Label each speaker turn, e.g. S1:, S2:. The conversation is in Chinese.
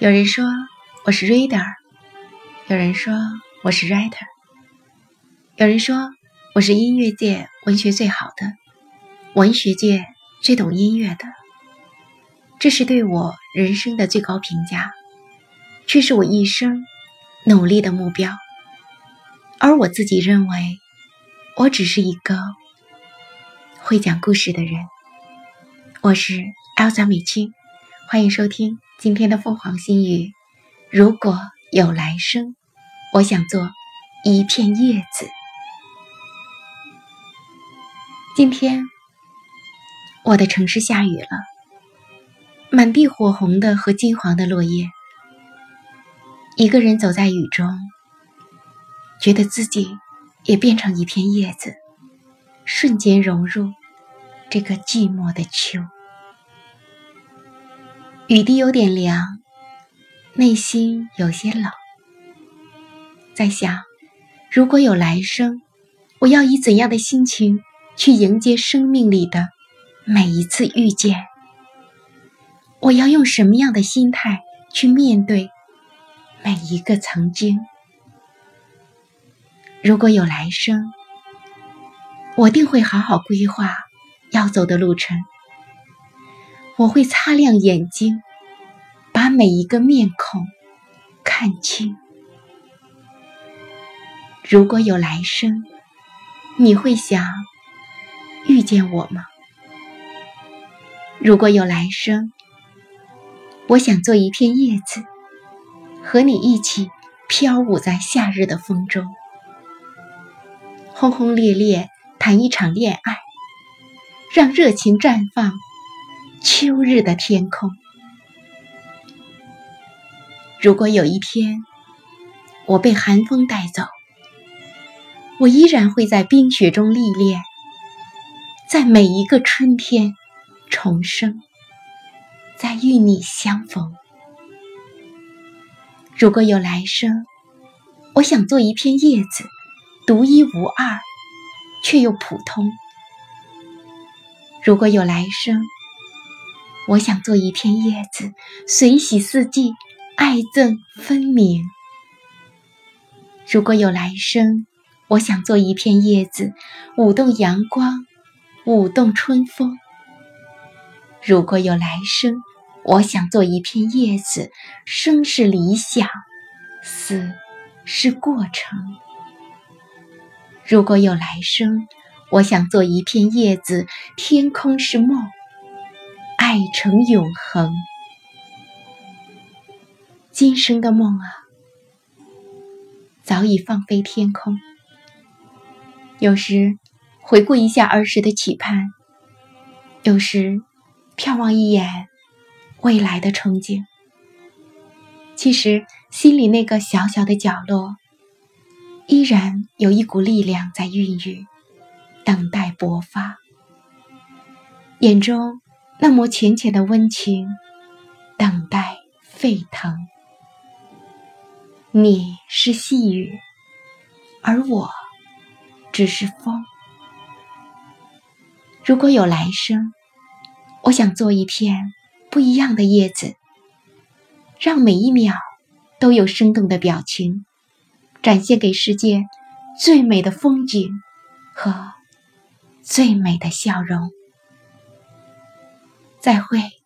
S1: 有人说我是 reader，有人说我是 writer，有人说我是音乐界文学最好的，文学界最懂音乐的。这是对我人生的最高评价，却是我一生努力的目标。而我自己认为，我只是一个会讲故事的人。我是 Elsa 米青，欢迎收听。今天的凤凰心语：如果有来生，我想做一片叶子。今天我的城市下雨了，满地火红的和金黄的落叶。一个人走在雨中，觉得自己也变成一片叶子，瞬间融入这个寂寞的秋。雨滴有点凉，内心有些冷。在想，如果有来生，我要以怎样的心情去迎接生命里的每一次遇见？我要用什么样的心态去面对每一个曾经？如果有来生，我定会好好规划要走的路程。我会擦亮眼睛，把每一个面孔看清。如果有来生，你会想遇见我吗？如果有来生，我想做一片叶子，和你一起飘舞在夏日的风中，轰轰烈烈谈一场恋爱，让热情绽放。秋日的天空。如果有一天我被寒风带走，我依然会在冰雪中历练，在每一个春天重生，在与你相逢。如果有来生，我想做一片叶子，独一无二，却又普通。如果有来生，我想做一片叶子，随喜四季，爱憎分明。如果有来生，我想做一片叶子，舞动阳光，舞动春风。如果有来生，我想做一片叶子，生是理想，死是过程。如果有来生，我想做一片叶子，天空是梦。爱成永恒，今生的梦啊，早已放飞天空。有时回顾一下儿时的期盼，有时眺望一眼未来的憧憬。其实心里那个小小的角落，依然有一股力量在孕育，等待勃发。眼中。那抹浅浅的温情，等待沸腾。你是细雨，而我只是风。如果有来生，我想做一片不一样的叶子，让每一秒都有生动的表情，展现给世界最美的风景和最美的笑容。再会。